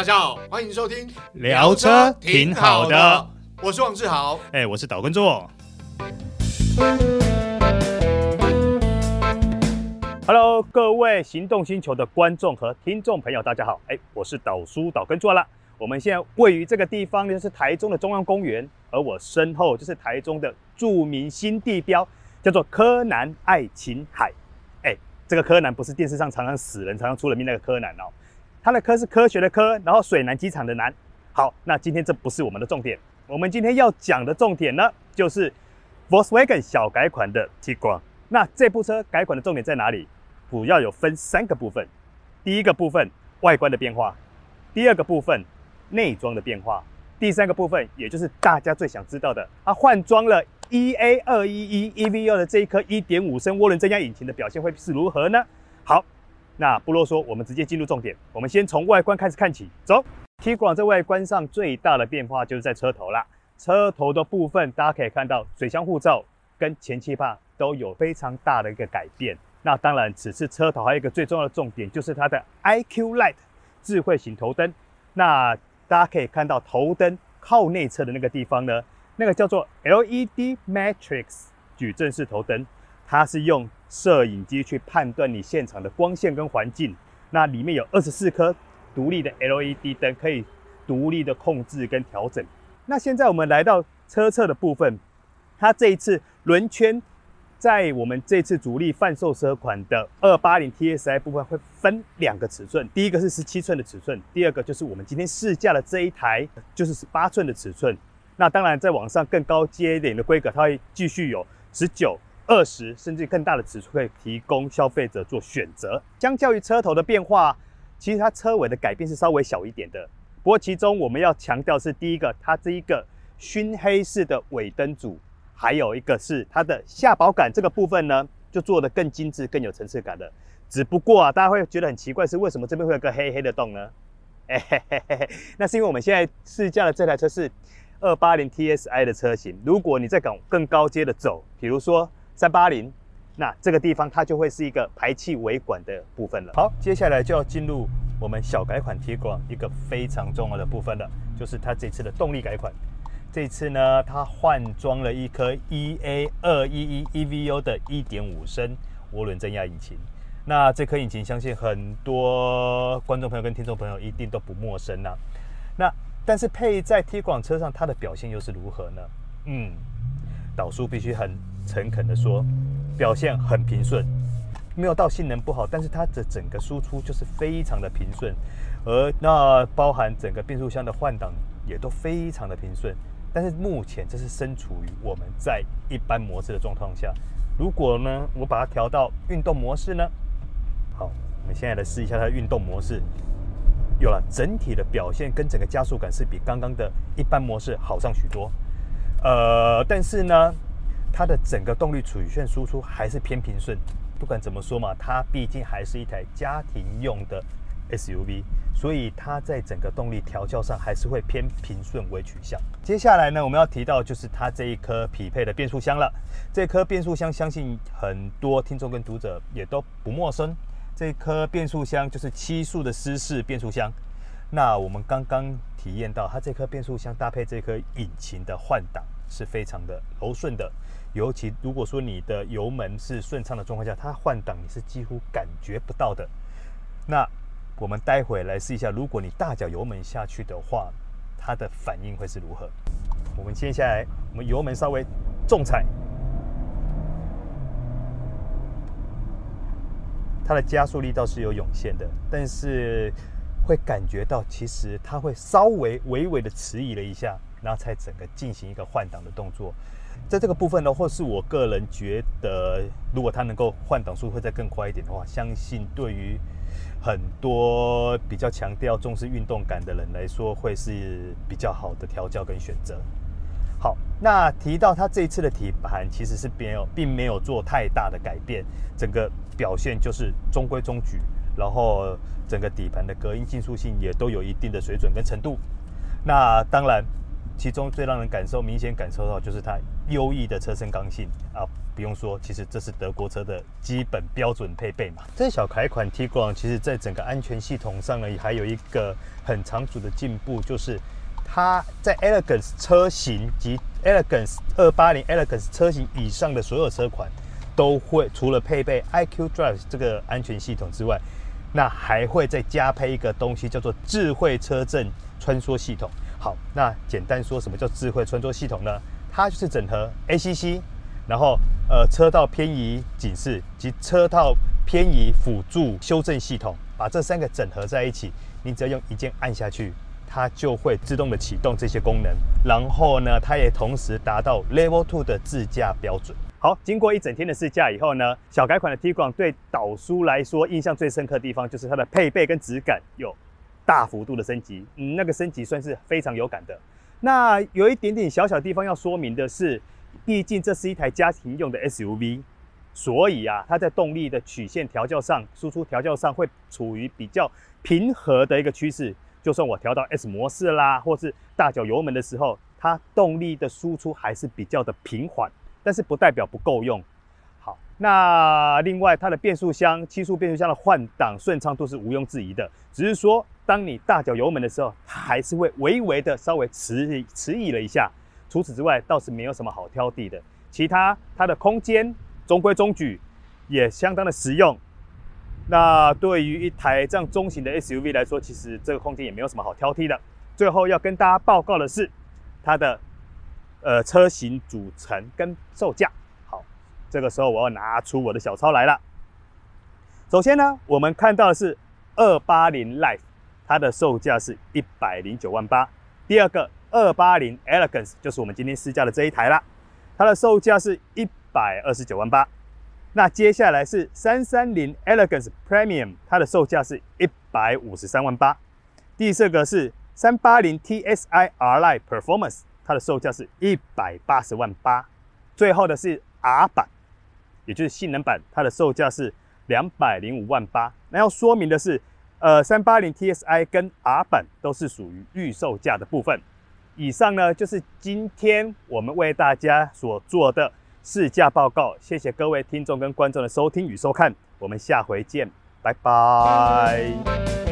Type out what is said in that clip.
大家好，欢迎收听聊车挺好的，我是王志豪，哎，我是岛根座。Hello，各位行动星球的观众和听众朋友，大家好，哎，我是岛叔岛根座了。我们现在位于这个地方，就是台中的中央公园，而我身后就是台中的著名新地标，叫做柯南爱琴海。哎，这个柯南不是电视上常常死人、常常出人命那个柯南哦。它的科是科学的科，然后水南机场的南。好，那今天这不是我们的重点，我们今天要讲的重点呢，就是 Volkswagen 小改款的 Tiguan。那这部车改款的重点在哪里？主要有分三个部分。第一个部分外观的变化，第二个部分内装的变化，第三个部分也就是大家最想知道的，它换装了 EA 二一一 EVO 的这一颗一点五升涡轮增压引擎的表现会是如何呢？好。那不啰嗦，我们直接进入重点。我们先从外观开始看起，走。Tiguan 在外观上最大的变化就是在车头啦。车头的部分，大家可以看到水箱护罩跟前气阀都有非常大的一个改变。那当然，此次车头还有一个最重要的重点，就是它的 IQ Light 智慧型头灯。那大家可以看到头灯靠内侧的那个地方呢，那个叫做 LED Matrix 矩阵式头灯。它是用摄影机去判断你现场的光线跟环境，那里面有二十四颗独立的 LED 灯，可以独立的控制跟调整。那现在我们来到车侧的部分，它这一次轮圈在我们这次主力贩售车款的二八零 TSI 部分会分两个尺寸，第一个是十七寸的尺寸，第二个就是我们今天试驾的这一台就是十八寸的尺寸。那当然在往上更高阶一点的规格，它会继续有十九。二十甚至更大的尺寸可以提供消费者做选择。相较于车头的变化，其实它车尾的改变是稍微小一点的。不过其中我们要强调是第一个，它这一个熏黑式的尾灯组，还有一个是它的下保杆这个部分呢，就做得更精致、更有层次感的。只不过啊，大家会觉得很奇怪，是为什么这边会有个黑黑的洞呢？哎嘿嘿嘿嘿，那是因为我们现在试驾的这台车是二八零 TSI 的车型。如果你再往更高阶的走，比如说。三八零，那这个地方它就会是一个排气尾管的部分了。好，接下来就要进入我们小改款 Tiguan 一个非常重要的部分了，就是它这次的动力改款。这次呢，它换装了一颗 EA 二一一 EVO 的一点五升涡轮增压引擎。那这颗引擎，相信很多观众朋友跟听众朋友一定都不陌生了。那但是配在 T 广车上，它的表现又是如何呢？嗯。导数必须很诚恳的说，表现很平顺，没有到性能不好，但是它的整个输出就是非常的平顺，而那包含整个变速箱的换挡也都非常的平顺。但是目前这是身处于我们在一般模式的状况下，如果呢我把它调到运动模式呢？好，我们现在来试一下它的运动模式，有了整体的表现跟整个加速感是比刚刚的一般模式好上许多。呃，但是呢，它的整个动力曲线输出还是偏平顺。不管怎么说嘛，它毕竟还是一台家庭用的 SUV，所以它在整个动力调教上还是会偏平顺为取向。接下来呢，我们要提到就是它这一颗匹配的变速箱了。这颗变速箱相信很多听众跟读者也都不陌生。这颗变速箱就是七速的湿式变速箱。那我们刚刚体验到，它这颗变速箱搭配这颗引擎的换挡是非常的柔顺的，尤其如果说你的油门是顺畅的状况下，它换挡你是几乎感觉不到的。那我们待会来试一下，如果你大脚油门下去的话，它的反应会是如何？我们接下来，我们油门稍微重踩，它的加速力道是有涌现的，但是。会感觉到，其实它会稍微微微的迟疑了一下，然后才整个进行一个换挡的动作。在这个部分呢，或是我个人觉得，如果它能够换挡速会再更快一点的话，相信对于很多比较强调重视运动感的人来说，会是比较好的调教跟选择。好，那提到它这一次的底盘其实是没有，并没有做太大的改变，整个表现就是中规中矩。然后整个底盘的隔音竞速性也都有一定的水准跟程度。那当然，其中最让人感受明显感受到就是它优异的车身刚性啊，不用说，其实这是德国车的基本标准配备嘛。这小改款 Tiguan 其实在整个安全系统上呢，还有一个很长足的进步，就是它在 Elegance 车型及 Elegance 二八零 Elegance 车型以上的所有车款，都会除了配备 IQ Drive 这个安全系统之外，那还会再加配一个东西，叫做智慧车阵穿梭系统。好，那简单说，什么叫智慧穿梭系统呢？它就是整合 ACC，然后呃车道偏移警示及车道偏移辅助修正系统，把这三个整合在一起，你只要用一键按下去，它就会自动的启动这些功能。然后呢，它也同时达到 Level Two 的自驾标准。好，经过一整天的试驾以后呢，小改款的 Tiguan 对导叔来说印象最深刻的地方就是它的配备跟质感有大幅度的升级，嗯，那个升级算是非常有感的。那有一点点小小地方要说明的是，毕竟这是一台家庭用的 SUV，所以啊，它在动力的曲线调教上、输出调教上会处于比较平和的一个趋势。就算我调到 S 模式啦，或是大脚油门的时候，它动力的输出还是比较的平缓，但是不代表不够用。那另外它的变速箱七速变速箱的换挡顺畅度是毋庸置疑的，只是说当你大脚油门的时候，它还是会微微的稍微迟迟疑了一下。除此之外，倒是没有什么好挑剔的。其他它的空间中规中矩，也相当的实用。那对于一台这样中型的 SUV 来说，其实这个空间也没有什么好挑剔的。最后要跟大家报告的是，它的呃车型组成跟售价。这个时候我要拿出我的小抄来了。首先呢，我们看到的是二八零 Life，它的售价是一百零九万八。第二个二八零 Elegance 就是我们今天试驾的这一台啦，它的售价是一百二十九万八。那接下来是三三零 Elegance Premium，它的售价是一百五十三万八。第四个是三八零 TSI R-Line Performance，它的售价是一百八十万八。最后的是 R 版。也就是性能版，它的售价是两百零五万八。那要说明的是，呃，三八零 TSI 跟 R 版都是属于预售价的部分。以上呢，就是今天我们为大家所做的试驾报告。谢谢各位听众跟观众的收听与收看，我们下回见，拜拜。